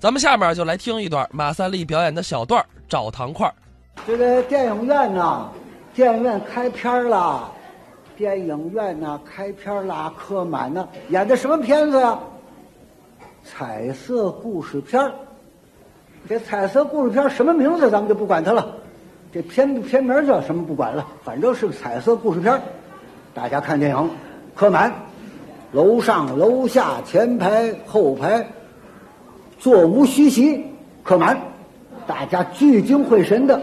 咱们下面就来听一段马三立表演的小段《找糖块》。这个电影院呐，电影院开片啦，电影院呐开片啦，客满呐，演的什么片子呀？彩色故事片儿。这彩色故事片儿什么名字咱们就不管它了，这片片名叫什么不管了，反正是个彩色故事片儿。大家看电影，客满，楼上楼下前排后排，座无虚席，客满，大家聚精会神的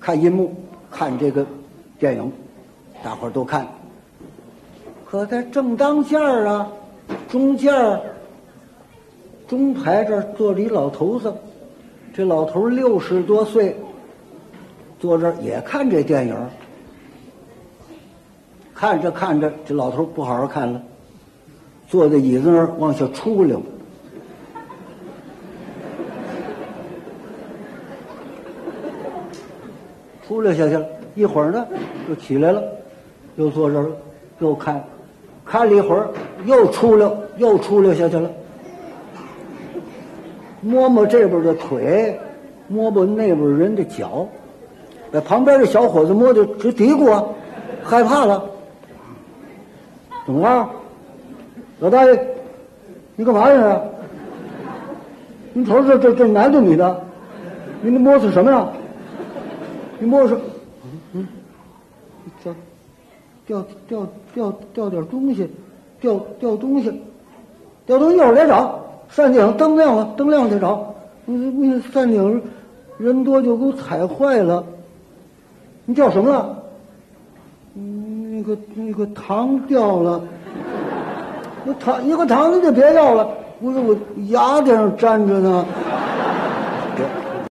看银幕，看这个电影，大伙儿都看。可在正当间儿啊，中间儿中排这儿坐着一老头子，这老头六十多岁，坐这儿也看这电影。看着看着，这老头不好好看了，坐在椅子那儿往下出溜。出溜下去了，一会儿呢，又起来了，又坐这儿，又看，看了一会儿，又出溜，又出溜下去了，摸摸这边的腿，摸摸那边人的脚，把旁边的小伙子摸的直嘀咕啊，害怕了。怎么了，老大爷？你干嘛呀？你瞅瞅这这这男的女的？你你摸索什么呀？你摸索，嗯，掉掉掉掉掉点东西，掉掉东西，掉东西一会儿再找。山顶灯亮了，灯亮再找。那那山顶人多就给我踩坏了。你掉什么了？那个那个糖掉了，那糖一个糖你就别要了，不是我牙顶上粘着呢。